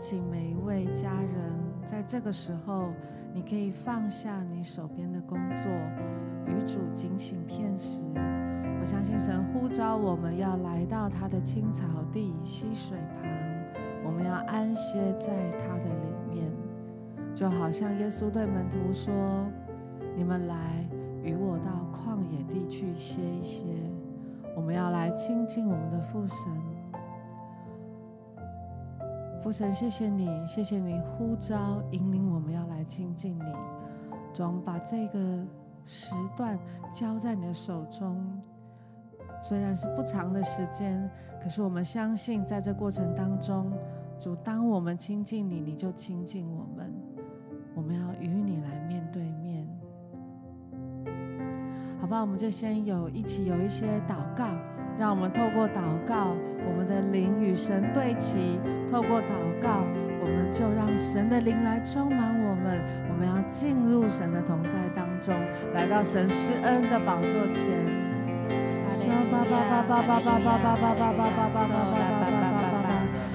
请每一位家人，在这个时候，你可以放下你手边的工作，与主警醒片时。我相信神呼召我们要来到他的青草地、溪水旁，我们要安歇在他的里面，就好像耶稣对门徒说：“你们来与我到旷野地去歇一歇。”我们要来亲近我们的父神。父神，谢谢你，谢谢你呼召引领我们要来亲近你。总把这个时段交在你的手中。虽然是不长的时间，可是我们相信，在这过程当中，主，当我们亲近你，你就亲近我们。我们要与你来面对面，好吧？我们就先有一起有一些祷告，让我们透过祷告，我们的灵与神对齐；透过祷告，我们就让神的灵来充满我们。我们要进入神的同在当中，来到神施恩的宝座前。沙巴巴巴巴巴巴巴巴巴巴巴巴巴巴巴巴，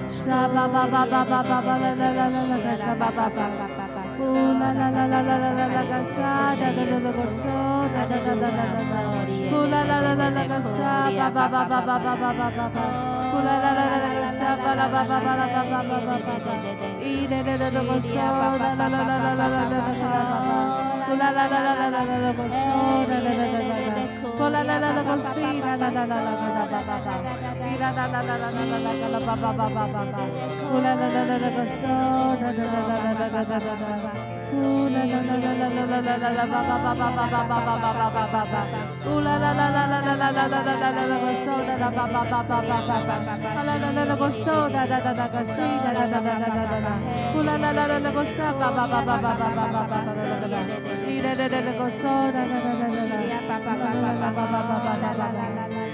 沙巴巴巴巴巴巴巴啦啦啦啦啦个沙巴巴巴，巴巴巴巴巴巴巴巴巴巴，呼啦啦啦啦啦啦巴巴巴啦啦啦沙巴巴，呼啦啦啦啦啦啦啦啦个嗦哒哒哒哒哒哒。呼啦啦啦啦个西啦啦啦啦啦个啦吧吧吧，咿啦啦啦啦啦啦啦个啦吧吧吧吧吧吧，呼啦啦啦啦啦个嗦啦啦啦啦啦啦啦啦啦，呼啦啦啦啦啦啦啦啦啦吧吧吧吧吧吧吧吧吧吧吧吧吧，呼啦啦啦啦啦啦啦啦啦啦啦啦个嗦啦啦吧吧吧吧吧吧吧，啦啦啦啦个嗦啦啦啦啦个西啦啦啦啦啦啦啦，La la la la la la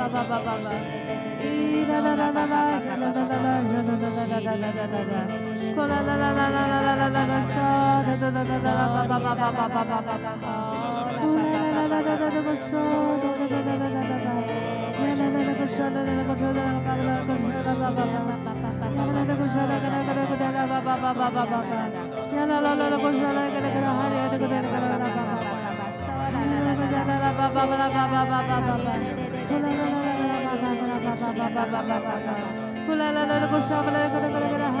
Baba, baba, baba. Yalla 吧吧啦，吧吧吧吧吧吧吧。呼啦啦啦，个沙啦，个啦个啦个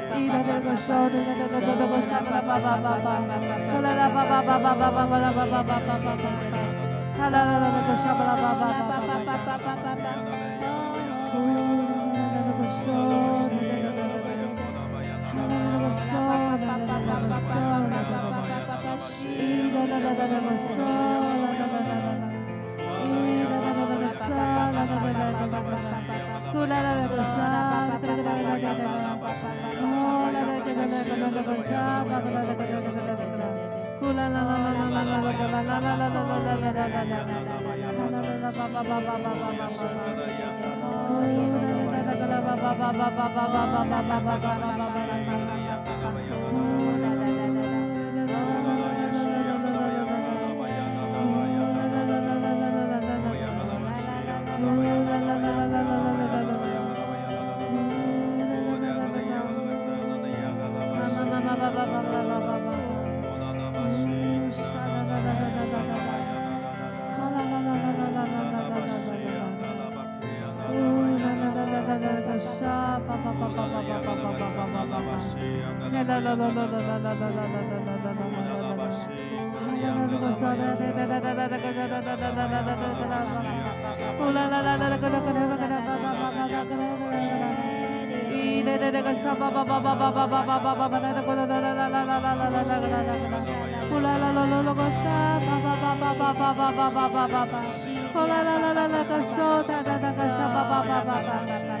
sha la la la Baba la la la. Ee la la la la go sa la la la la la la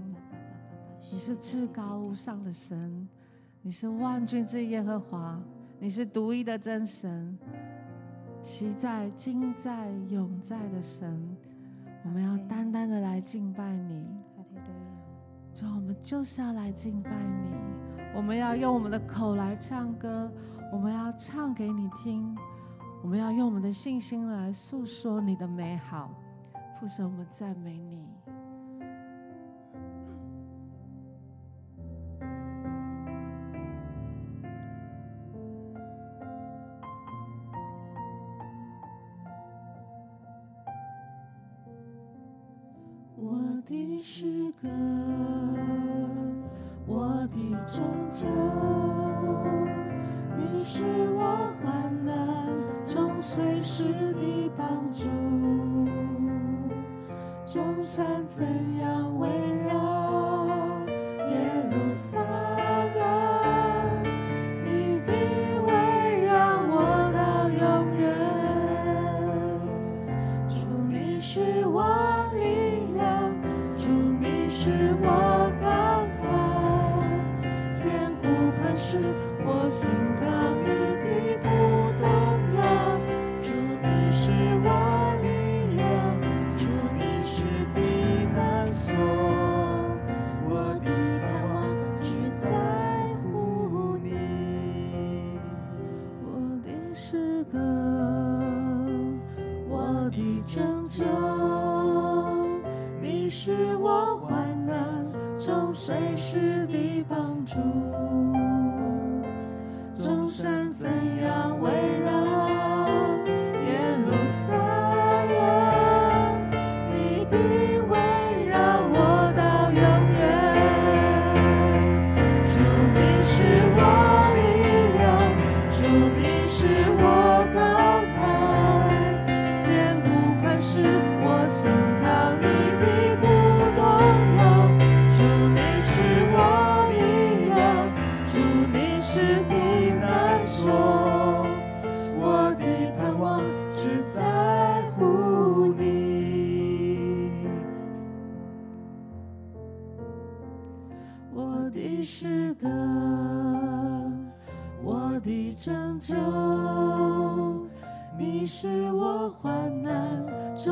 你是至高无上的神，你是万军之耶和华，你是独一的真神，昔在、今在、永在的神，我们要单单的来敬拜你。主，我们就是要来敬拜你，我们要用我们的口来唱歌，我们要唱给你听，我们要用我们的信心来诉说你的美好。父神，我们赞美你。你是个，我的拯救，你是我患难中随时的帮助。众山怎样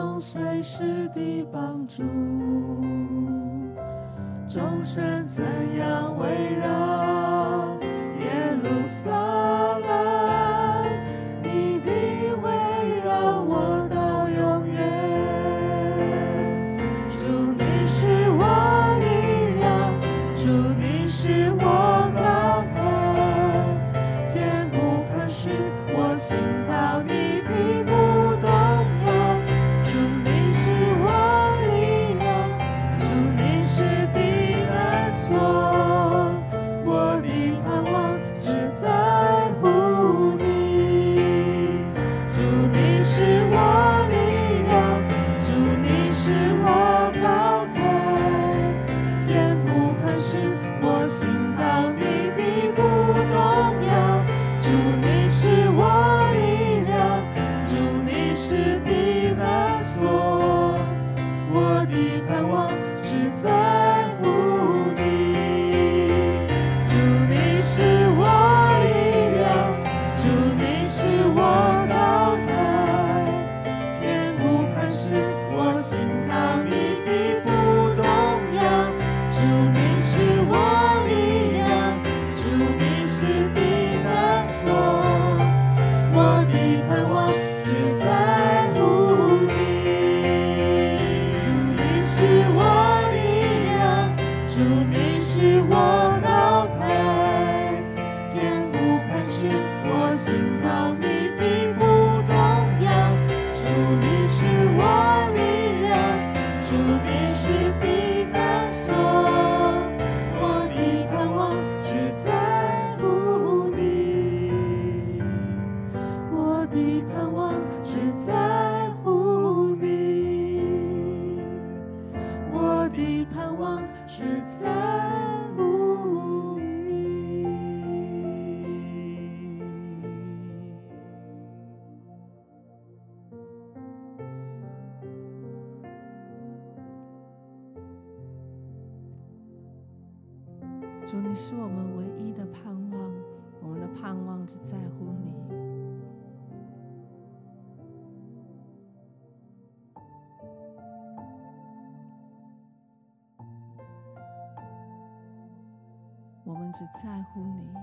中随时的帮助。众生怎样围绕耶路撒只在乎你，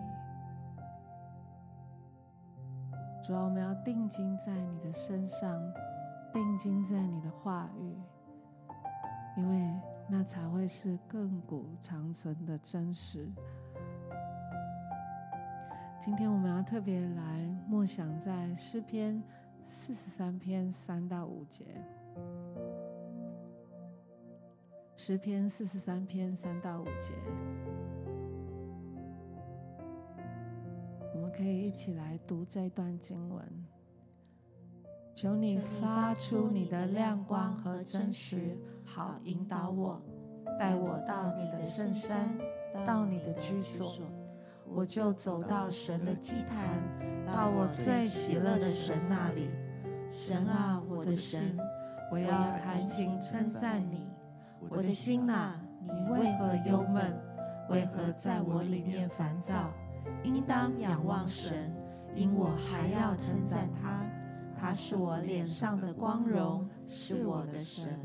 主要我们要定睛在你的身上，定睛在你的话语，因为那才会是亘古长存的真实。今天我们要特别来默想在诗篇四十三篇三到五节，诗篇四十三篇三到五节。可以一起来读这段经文。求你发出你的亮光和真实，好引导我，带我到你的圣山，到你的居所。我就走到神的祭坛，到我最喜乐的神那里。神啊，我的神，我要弹琴称赞你。我的心哪，你为何忧闷？为何在我里面烦躁？应当仰望神，因我还要称赞他。他是我脸上的光荣，是我的神。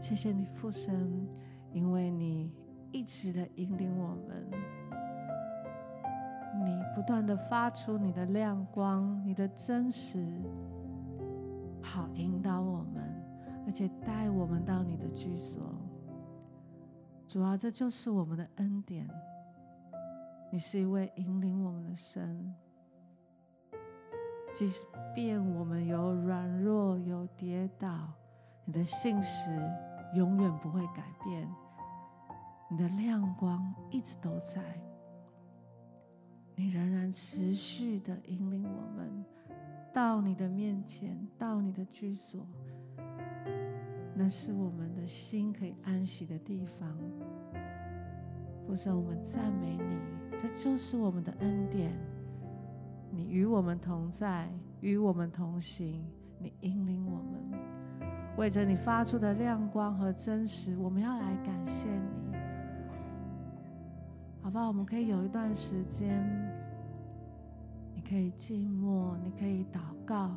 谢谢你，父神，因为你一直的引领我们，你不断的发出你的亮光，你的真实，好引导我们。而且带我们到你的居所，主啊，这就是我们的恩典。你是一位引领我们的神，即便我们有软弱、有跌倒，你的信实永远不会改变，你的亮光一直都在，你仍然持续的引领我们到你的面前，到你的居所。那是我们的心可以安息的地方。父神，我们赞美你，这就是我们的恩典。你与我们同在，与我们同行，你引领我们。为着你发出的亮光和真实，我们要来感谢你。好吧？我们可以有一段时间，你可以静默，你可以祷告。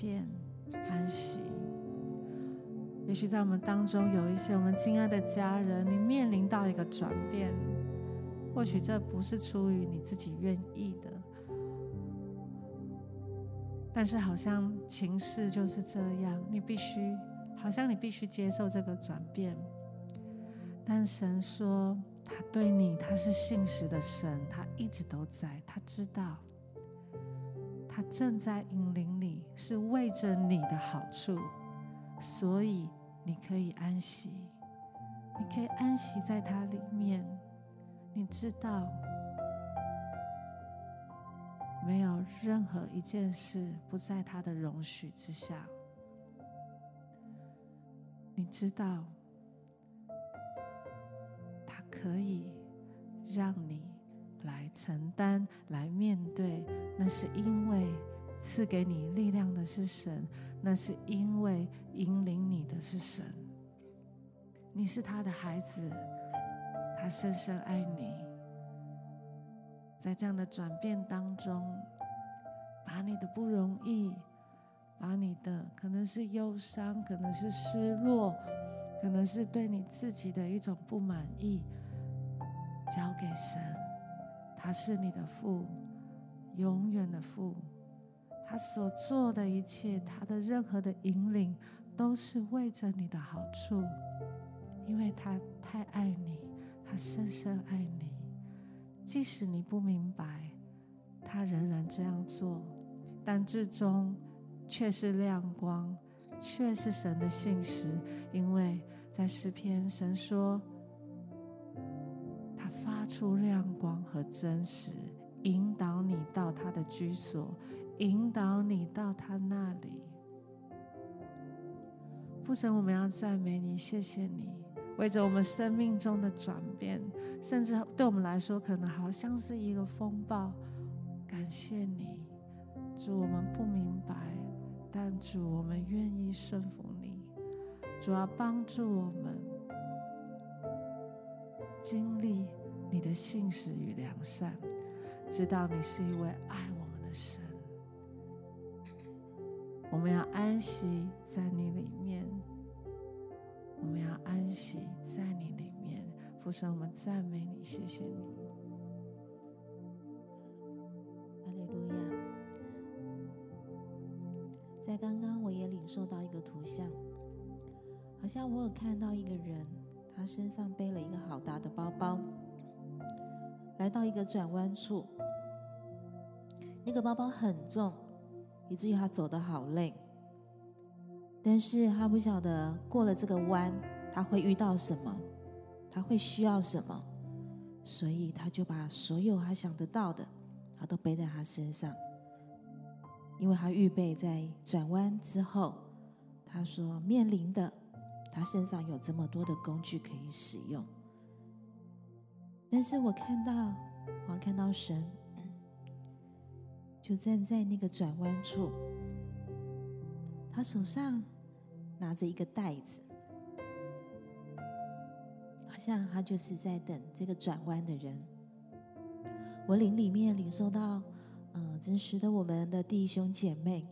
变、安息。也许在我们当中有一些我们亲爱的家人，你面临到一个转变，或许这不是出于你自己愿意的，但是好像情势就是这样，你必须，好像你必须接受这个转变。但神说，他对你，他是信实的神，他一直都在，他知道，他正在引领你，是为着你的好处，所以。你可以安息，你可以安息在他里面。你知道，没有任何一件事不在他的容许之下。你知道，他可以让你来承担、来面对，那是因为。赐给你力量的是神，那是因为引领你的是神。你是他的孩子，他深深爱你。在这样的转变当中，把你的不容易，把你的可能是忧伤，可能是失落，可能是对你自己的一种不满意，交给神。他是你的父，永远的父。他所做的一切，他的任何的引领，都是为着你的好处，因为他太爱你，他深深爱你。即使你不明白，他仍然这样做，但至终却是亮光，却是神的信实。因为在诗篇，神说出亮光和真实，引导你到他的居所。引导你到他那里，父神，我们要赞美你，谢谢你，为着我们生命中的转变，甚至对我们来说，可能好像是一个风暴。感谢你，主，我们不明白，但主，我们愿意顺服你。主要帮助我们经历你的信实与良善，知道你是一位爱我们的神。我们要安息在你里面，我们要安息在你里面。父神，我们赞美你，谢谢你。哈利路亚！在刚刚，我也领受到一个图像，好像我有看到一个人，他身上背了一个好大的包包，来到一个转弯处，那个包包很重。以至于他走得好累，但是他不晓得过了这个弯，他会遇到什么，他会需要什么，所以他就把所有他想得到的，他都背在他身上，因为他预备在转弯之后，他说面临的，他身上有这么多的工具可以使用，但是我看到，我看到神。就站在那个转弯处，他手上拿着一个袋子，好像他就是在等这个转弯的人。我灵里面领受到，嗯、呃，真实的我们的弟兄姐妹，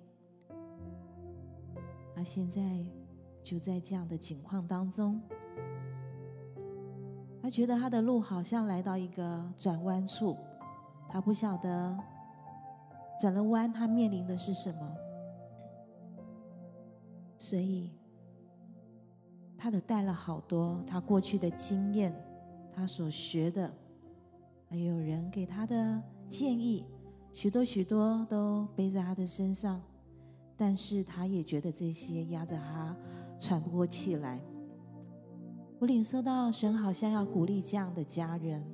他现在就在这样的情况当中，他觉得他的路好像来到一个转弯处，他不晓得。转了弯，他面临的是什么？所以，他的带了好多他过去的经验，他所学的，还有人给他的建议，许多许多都背在他的身上，但是他也觉得这些压着他喘不过气来。我领受到神好像要鼓励这样的家人，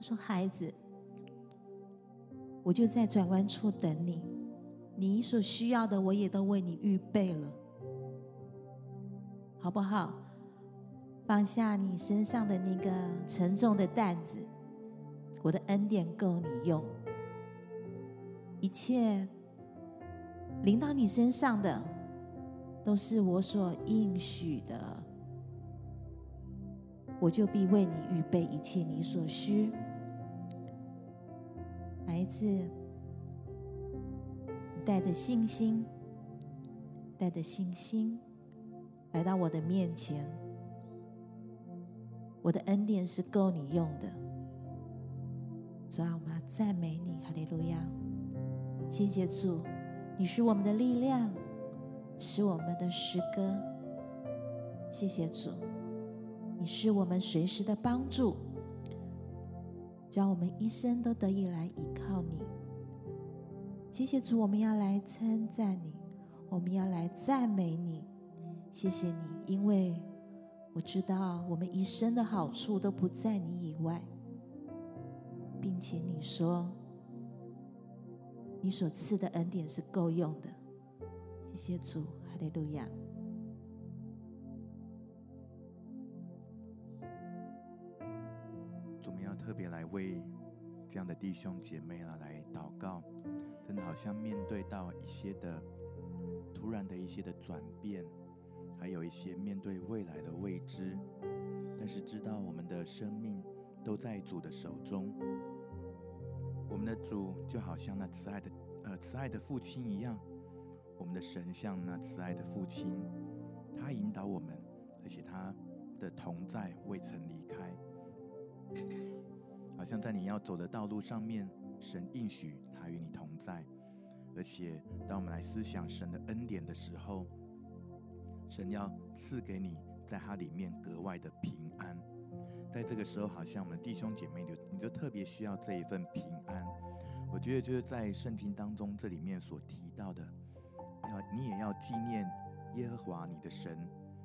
说：“孩子。”我就在转弯处等你，你所需要的我也都为你预备了，好不好？放下你身上的那个沉重的担子，我的恩典够你用。一切临到你身上的，都是我所应许的。我就必为你预备一切你所需。孩子，你带着信心，带着信心来到我的面前。我的恩典是够你用的。主啊，我们要赞美你，哈利路亚！谢谢主，你是我们的力量，是我们的诗歌。谢谢主，你是我们随时的帮助，叫我们一生都得以来依靠你。谢谢主，我们要来称赞你，我们要来赞美你。谢谢你，因为我知道我们一生的好处都不在你以外，并且你说，你所赐的恩典是够用的。谢谢主，哈利路亚。特别来为这样的弟兄姐妹啊来祷告，真的好像面对到一些的突然的一些的转变，还有一些面对未来的未知，但是知道我们的生命都在主的手中。我们的主就好像那慈爱的呃慈爱的父亲一样，我们的神像那慈爱的父亲，他引导我们，而且他的同在未曾离开。好像在你要走的道路上面，神应许他与你同在，而且当我们来思想神的恩典的时候，神要赐给你在他里面格外的平安。在这个时候，好像我们弟兄姐妹就你就特别需要这一份平安。我觉得就是在圣经当中这里面所提到的，要你也要纪念耶和华你的神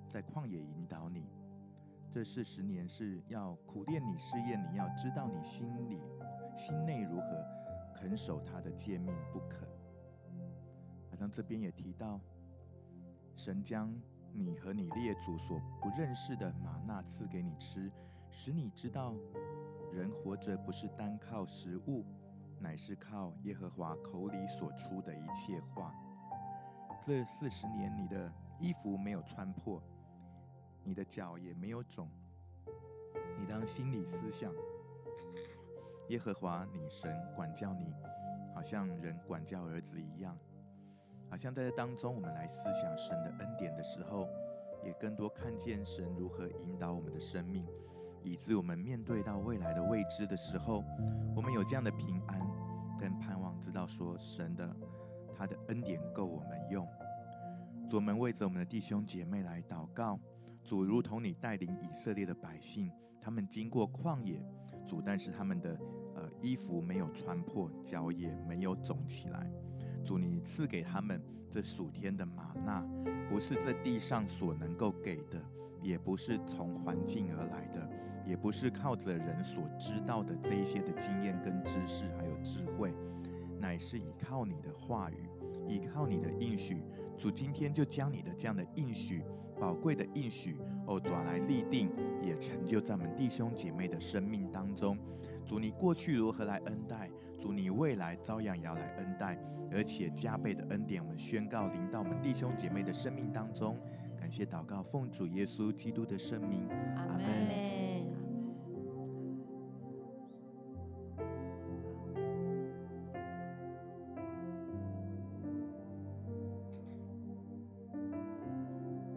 在旷野引导你。这四十年是要苦练你、试验你，要知道你心里、心内如何肯守他的诫命不肯。好像这边也提到，神将你和你列祖所不认识的吗哪赐给你吃，使你知道人活着不是单靠食物，乃是靠耶和华口里所出的一切话。这四十年，你的衣服没有穿破。你的脚也没有肿，你当心里思想，耶和华你神管教你，好像人管教儿子一样，好像在这当中，我们来思想神的恩典的时候，也更多看见神如何引导我们的生命，以致我们面对到未来的未知的时候，我们有这样的平安跟盼望，知道说神的他的恩典够我们用。主，我们为着我们的弟兄姐妹来祷告。主，如同你带领以色列的百姓，他们经过旷野，主，但是他们的呃衣服没有穿破，脚也没有肿起来。主，你赐给他们这暑天的吗哪，不是这地上所能够给的，也不是从环境而来的，也不是靠着人所知道的这一些的经验跟知识还有智慧，乃是依靠你的话语，依靠你的应许。主今天就将你的这样的应许。宝贵的应许哦，转来立定，也成就在我们弟兄姐妹的生命当中。主，你过去如何来恩待？主，你未来照样也要来恩待，而且加倍的恩典，我们宣告临到我们弟兄姐妹的生命当中。感谢祷告，奉主耶稣基督的圣名，阿门。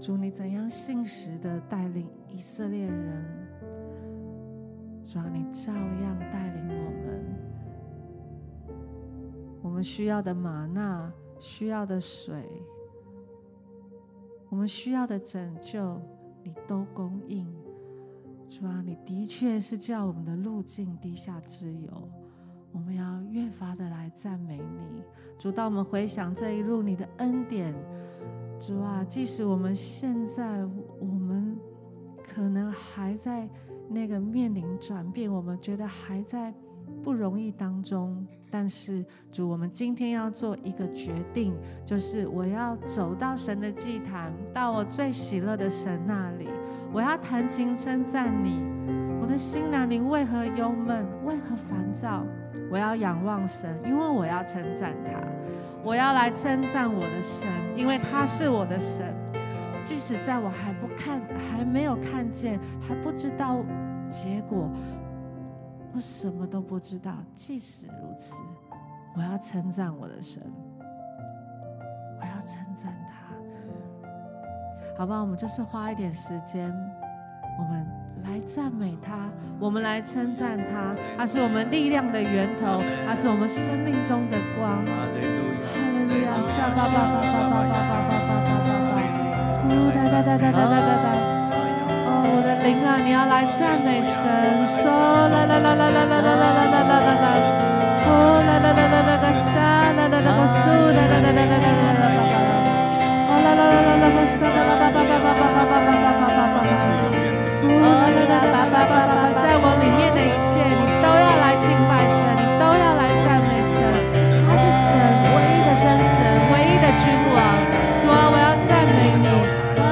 主，你怎样信实的带领以色列人？主啊，你照样带领我们。我们需要的吗哪，需要的水，我们需要的拯救，你都供应。主啊，你的确是叫我们的路径滴下之油。我们要越发的来赞美你。主，当我们回想这一路你的恩典。主啊，即使我们现在我们可能还在那个面临转变，我们觉得还在不容易当中，但是主，我们今天要做一个决定，就是我要走到神的祭坛，到我最喜乐的神那里，我要弹琴称赞你。我的心哪，你为何忧闷？为何烦躁？我要仰望神，因为我要称赞他。我要来称赞我的神，因为他是我的神。即使在我还不看、还没有看见、还不知道结果，我什么都不知道。即使如此，我要称赞我的神，我要称赞他，好吧？我们就是花一点时间，我们来赞美他，我们来称赞他。他是我们力量的源头，他是我们生命中的光。哈利路亚！撒巴巴巴巴巴巴巴巴巴巴。呜哒哒哒哒哒哒哒哒！哦，我的灵啊，你要来赞美神！说啦啦啦啦啦啦啦啦啦啦啦啦啦！哦啦啦啦啦啦个沙啦啦啦个苏啦啦啦啦啦啦啦啦啦！哦啦啦啦啦啦个沙啦啦啦啦啦啦啦啦啦啦啦啦！哦，拜拜拜拜拜拜，在我里面的一切，你都要来敬拜神，你都要来赞美神。他是神唯一的真神，唯一的君王。主，我要赞美你。主，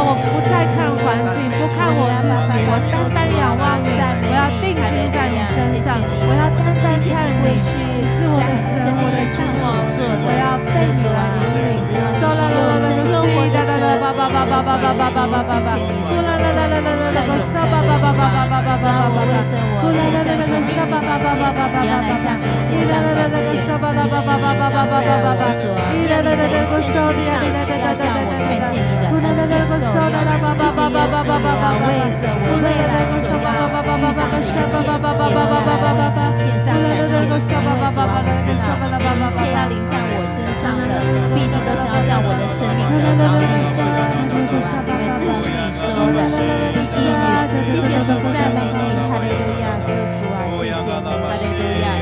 我不再看环境，不看我自己，我单单仰望你。我要定睛在。身上，我要单单看你，你是我的神，我的君王，我要被你来引领。手啦啦啦啦个西啦啦啦巴巴巴巴巴巴巴巴巴巴巴，呼啦啦啦啦啦啦个沙巴巴巴巴巴巴巴巴巴巴，呼啦啦啦啦个沙巴巴巴巴巴巴巴。来向你献上感谢，你说，我说，你的脸前献上，要叫我看见你的恩典够用。这些耶稣，我为着我未来所要遇上的一切，也都来为你献上感谢。因为主啊，你知道，一切要临在我身上的，必定都是要叫我的生命得到益处。主啊，因为这是你说的第一语。谢谢主，赞美你，哈利路亚，主啊，谢谢你，哈利路亚。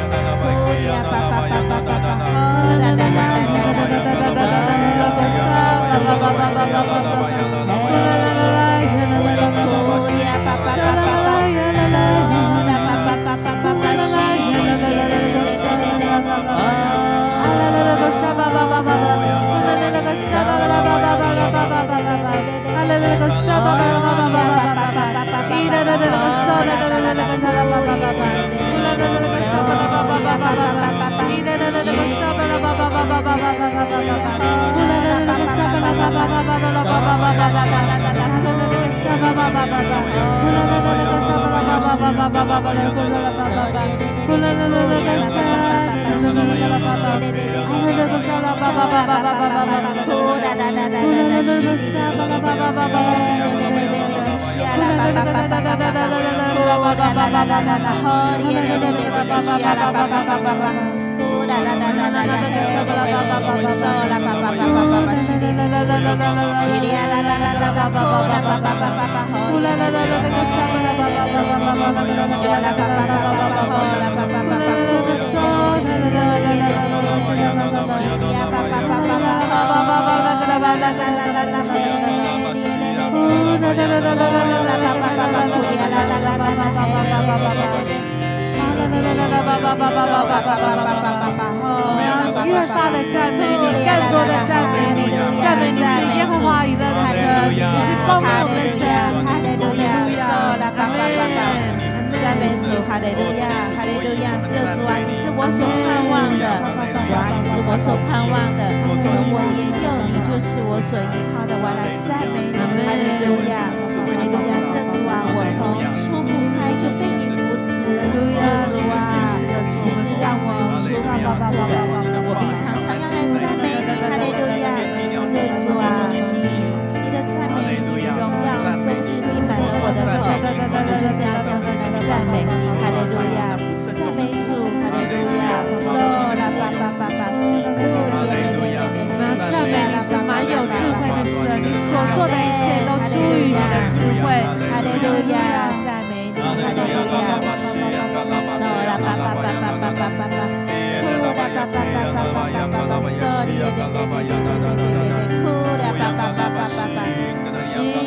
Bye. Baba La la la la la 越发的赞美你，更多的赞美你，赞美你是耶和华以勒的神，你是公义的神，哈利路亚，阿门。赞美主，哈利路亚，哈利路亚，是主啊，你是我所盼望的，主啊，你是我所盼望的，如果年幼，你就是我所依靠的，我来赞美你，哈利路亚，哈利路亚，是主啊，我从出母胎就被你扶持，主啊，你是让我，你是让我舒服的。我必常常要来赞美你，哈利路亚，是主啊，你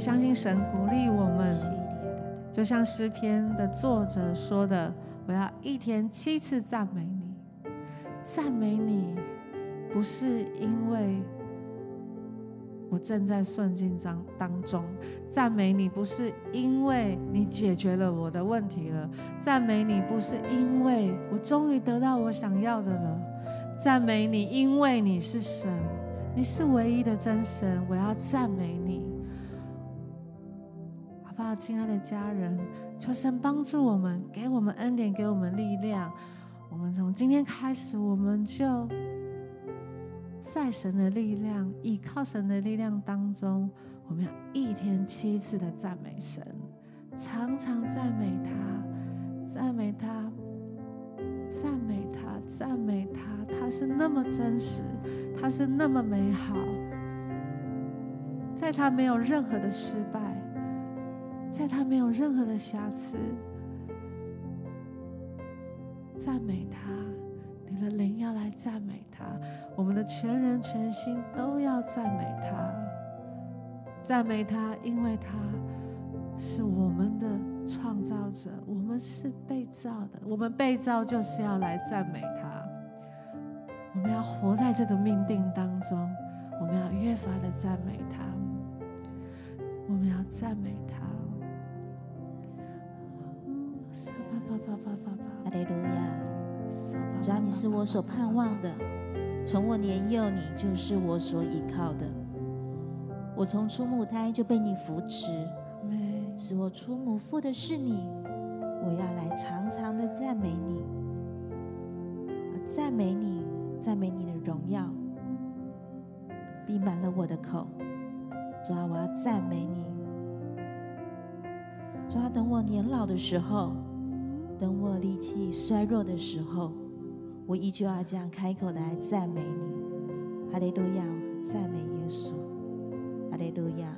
相信神鼓励我们，就像诗篇的作者说的：“我要一天七次赞美你，赞美你，不是因为。”我正在顺境当当中，赞美你不是因为你解决了我的问题了，赞美你不是因为我终于得到我想要的了，赞美你，因为你是神，你是唯一的真神，我要赞美你，亲爱的家人？求神帮助我们，给我们恩典，给我们力量，我们从今天开始，我们就。在神的力量，倚靠神的力量当中，我们要一天七次的赞美神，常常赞美他，赞美他，赞美他，赞美他。他是那么真实，他是那么美好，在他没有任何的失败，在他没有任何的瑕疵，赞美他。你的灵要来赞美他，我们的全人全心都要赞美他，赞美他，因为他是我们的创造者，我们是被造的，我们被造就是要来赞美他。我们要活在这个命定当中，我们要越发的赞美他，我们要赞美哈利路亚。主啊，你是我所盼望的，从我年幼，你就是我所依靠的。我从出母胎就被你扶持，使我出母腹的是你。我要来常常的赞美你，赞美你，赞美你的荣耀，闭满了我的口。主啊，我要赞美你。主啊，等我年老的时候。等我力气衰弱的时候，我依旧要这样开口来赞美你。哈利路亚，赞美耶稣。哈利路亚。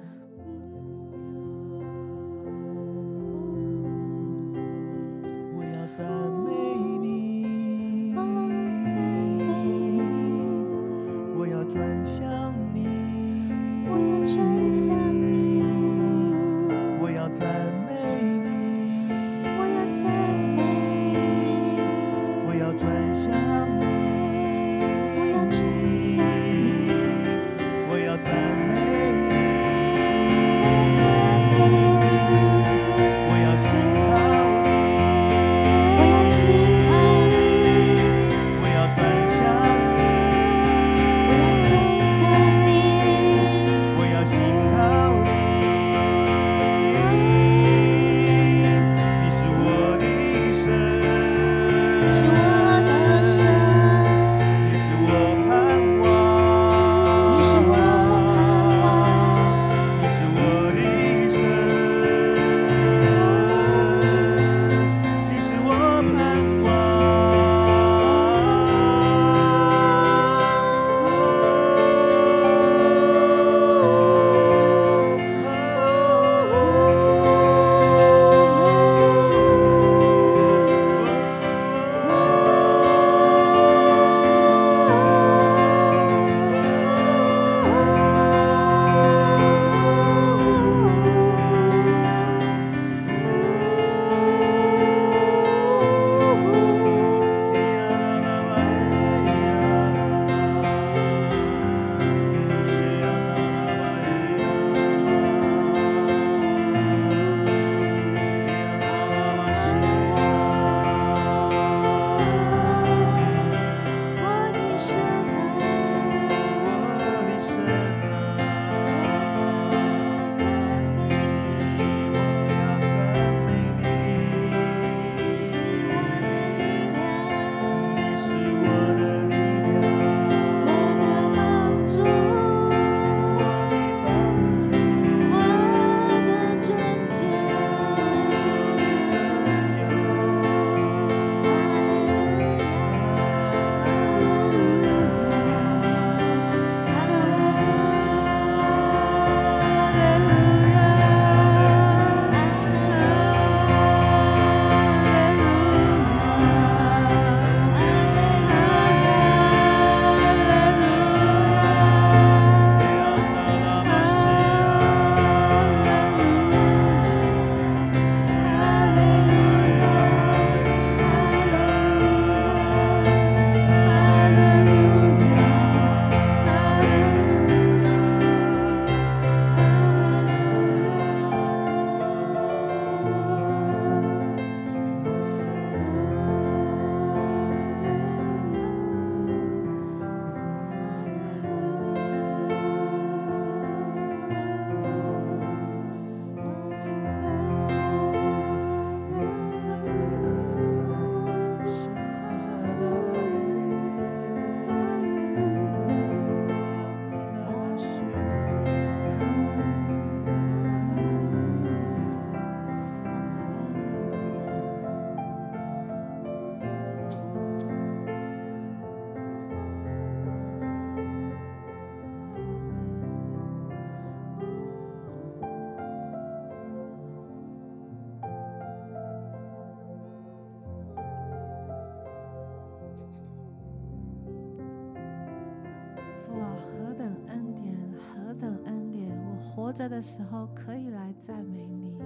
活着的时候可以来赞美你，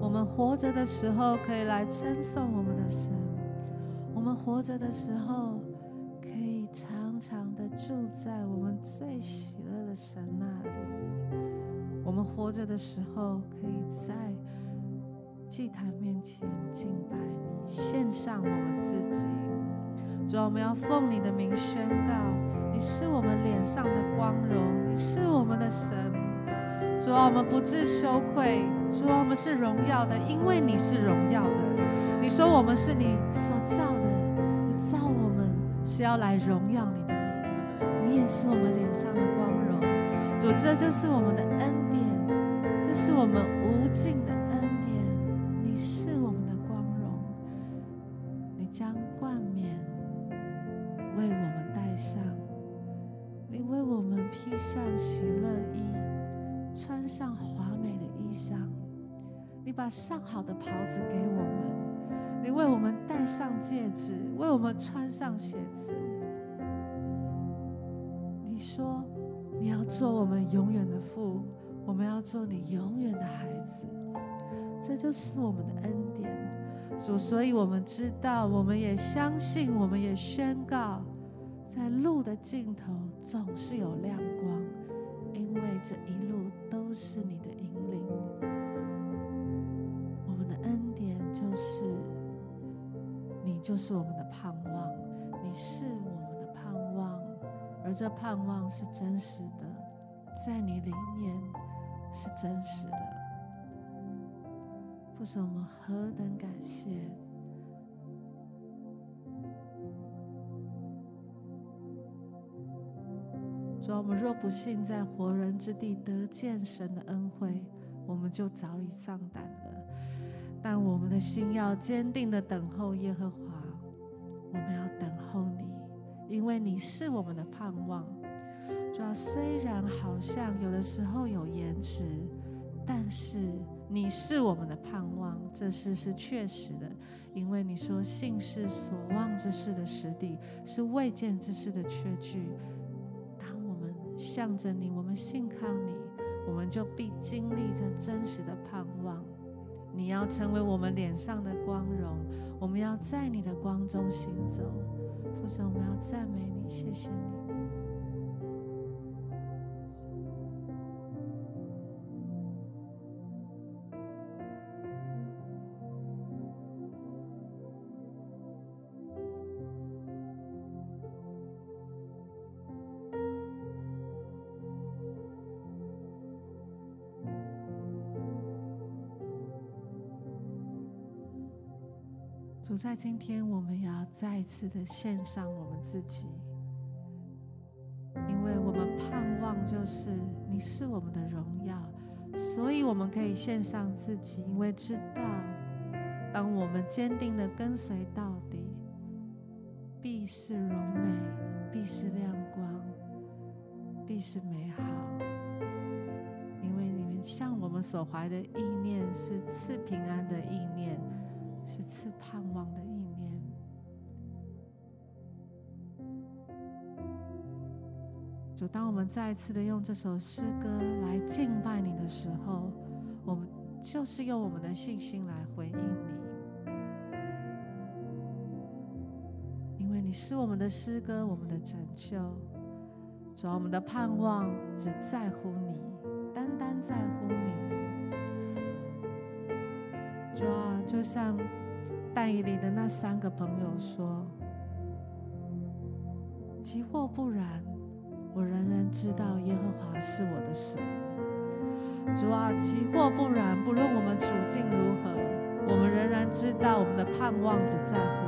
我们活着的时候可以来称颂我们的神，我们活着的时候可以常常的住在我们最喜乐的神那里，我们活着的时候可以在祭坛面前敬拜你，献上我们自己。主啊，我们要奉你的名宣告，你是我们脸上的光荣，你是我们的神。主啊，我们不知羞愧。主啊，我们是荣耀的，因为你是荣耀的。你说我们是你所造的，你造我们是要来荣耀你的名。你也是我们脸上的光荣。主，这就是我们的恩典，这是我们无尽的。上好的袍子给我们，你为我们戴上戒指，为我们穿上鞋子。你说你要做我们永远的父，我们要做你永远的孩子。这就是我们的恩典，主。所以我们知道，我们也相信，我们也宣告。在路的尽头总是有亮光，因为这一路都是你的引领。是你，就是我们的盼望，你是我们的盼望，而这盼望是真实的，在你里面是真实的。父神，我们何等感谢！说：“我们若不信在活人之地得见神的恩惠，我们就早已丧胆了。但我们的心要坚定的等候耶和华，我们要等候你，因为你是我们的盼望。主要虽然好像有的时候有延迟，但是你是我们的盼望，这事是确实的。因为你说信是所望之事的实底，是未见之事的确据。”当我们向着你，我们信靠你，我们就必经历这真实的盼望。你要成为我们脸上的光荣，我们要在你的光中行走。父神，我们要赞美你，谢谢你。在今天，我们要再一次的献上我们自己，因为我们盼望就是你是我们的荣耀，所以我们可以献上自己，因为知道，当我们坚定的跟随到底，必是荣美，必是亮光，必是美好，因为你们向我们所怀的意念是赐平安的意念。是赐盼望的意念。主，当我们再次的用这首诗歌来敬拜你的时候，我们就是用我们的信心来回应你，因为你是我们的诗歌，我们的拯救。主，我们的盼望只在乎你，单单在乎你。主啊，就像但以里的那三个朋友说：“即或不然，我仍然知道耶和华是我的神。”主啊，即或不然，不论我们处境如何，我们仍然知道我们的盼望只在乎。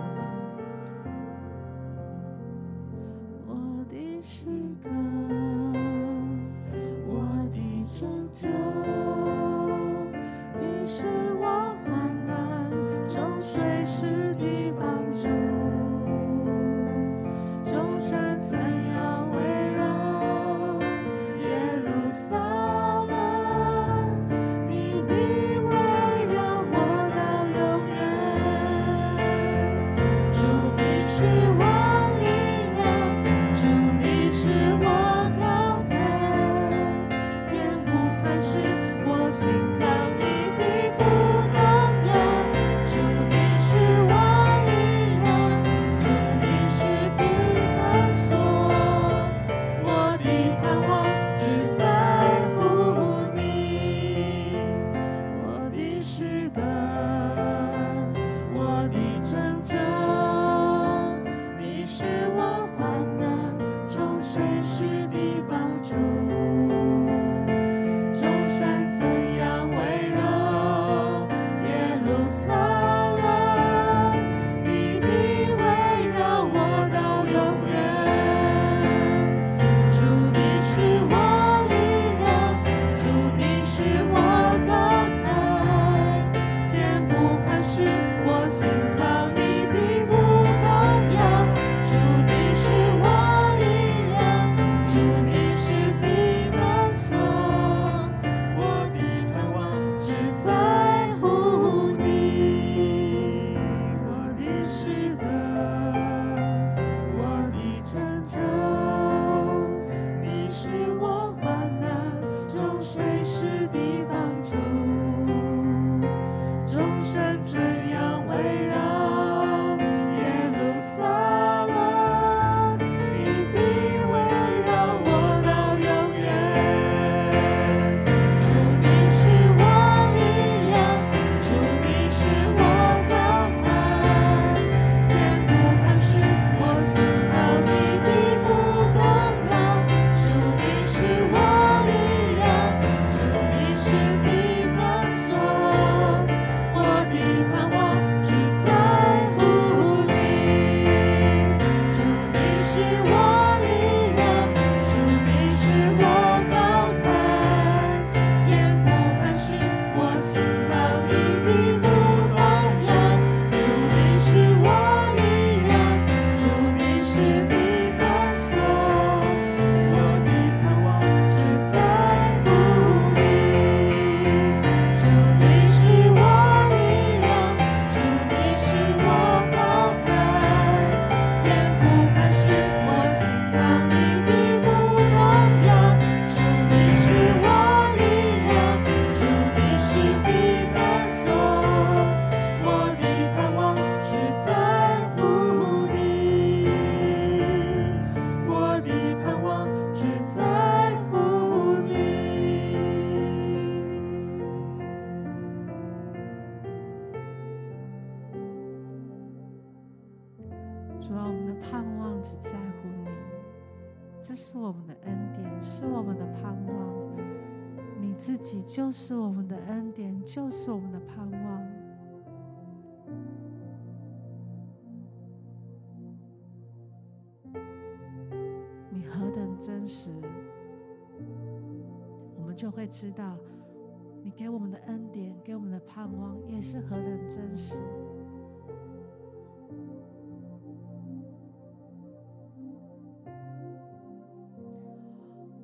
实，我们就会知道，你给我们的恩典，给我们的盼望，也是何等真实。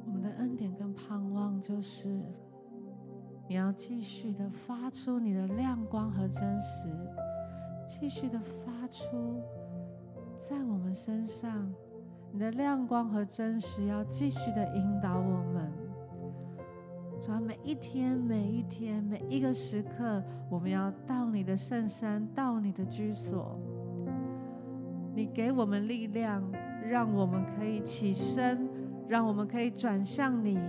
我们的恩典跟盼望就是你要继续的发出你的亮光和真实，继续的发出在我们身上，你的亮光和真实要继续的引导我们。主要每一天、每一天、每一个时刻，我们要到你的圣山，到你的居所。你给我们力量，让我们可以起身，让我们可以转向你。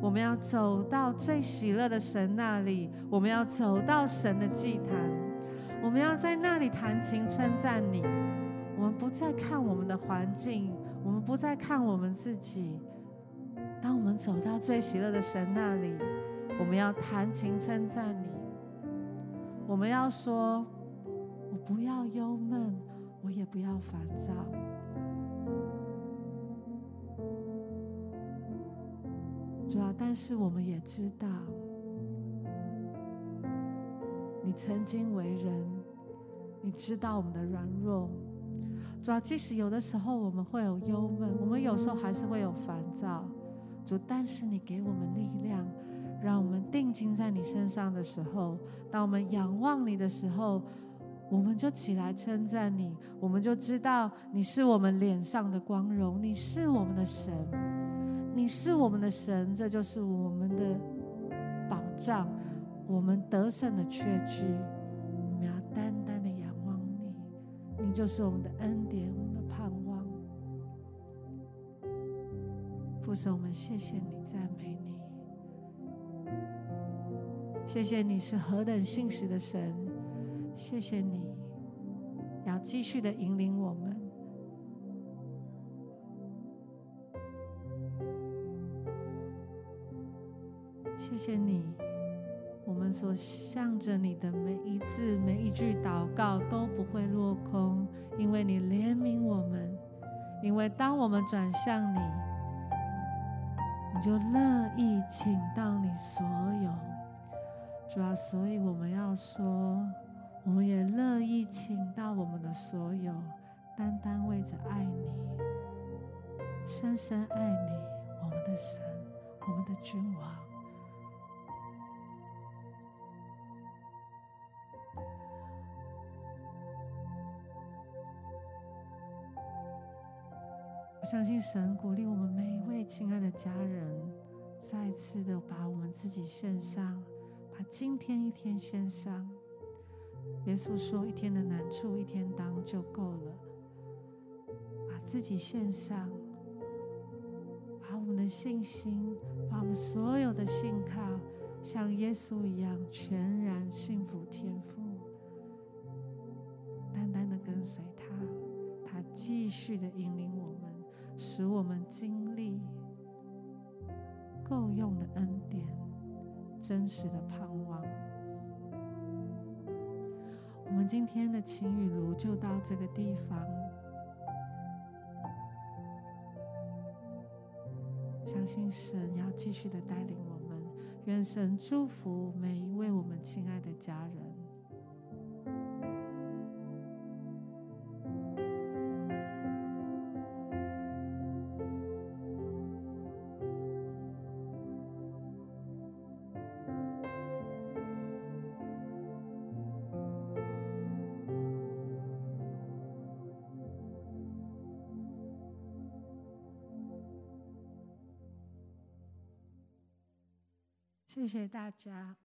我们要走到最喜乐的神那里，我们要走到神的祭坛，我们要在那里弹琴称赞你。我们不再看我们的环境，我们不再看我们自己。当我们走到最喜乐的神那里，我们要弹琴称赞你。我们要说：我不要忧闷，我也不要烦躁。主啊，但是我们也知道，你曾经为人，你知道我们的软弱。主啊，即使有的时候我们会有忧闷，我们有时候还是会有烦躁。主，但是你给我们力量，让我们定睛在你身上的时候，当我们仰望你的时候，我们就起来称赞你，我们就知道你是我们脸上的光荣，你是我们的神。你是我们的神，这就是我们的保障，我们得胜的确据。就是我们的恩典，我们的盼望。父神，我们谢谢你，赞美你，谢谢你是何等信实的神，谢谢你要继续的引领我们。谢谢你，我们所向着你的每一字每一句祷告都不会落空，因为你怜悯我们，因为当我们转向你，你就乐意请到你所有。主啊，所以我们要说，我们也乐意请到我们的所有，单单为着爱你，深深爱你，我们的神，我们的君王。相信神鼓励我们每一位亲爱的家人，再次的把我们自己献上，把今天一天献上。耶稣说：“一天的难处，一天当就够了。”把自己献上，把我们的信心，把我们所有的信靠，像耶稣一样，全然信服天赋，单单的跟随他，他继续的引领。使我们经历够用的恩典，真实的盼望。我们今天的晴雨炉就到这个地方，相信神要继续的带领我们，愿神祝福每一位我们亲爱的家人。谢谢大家。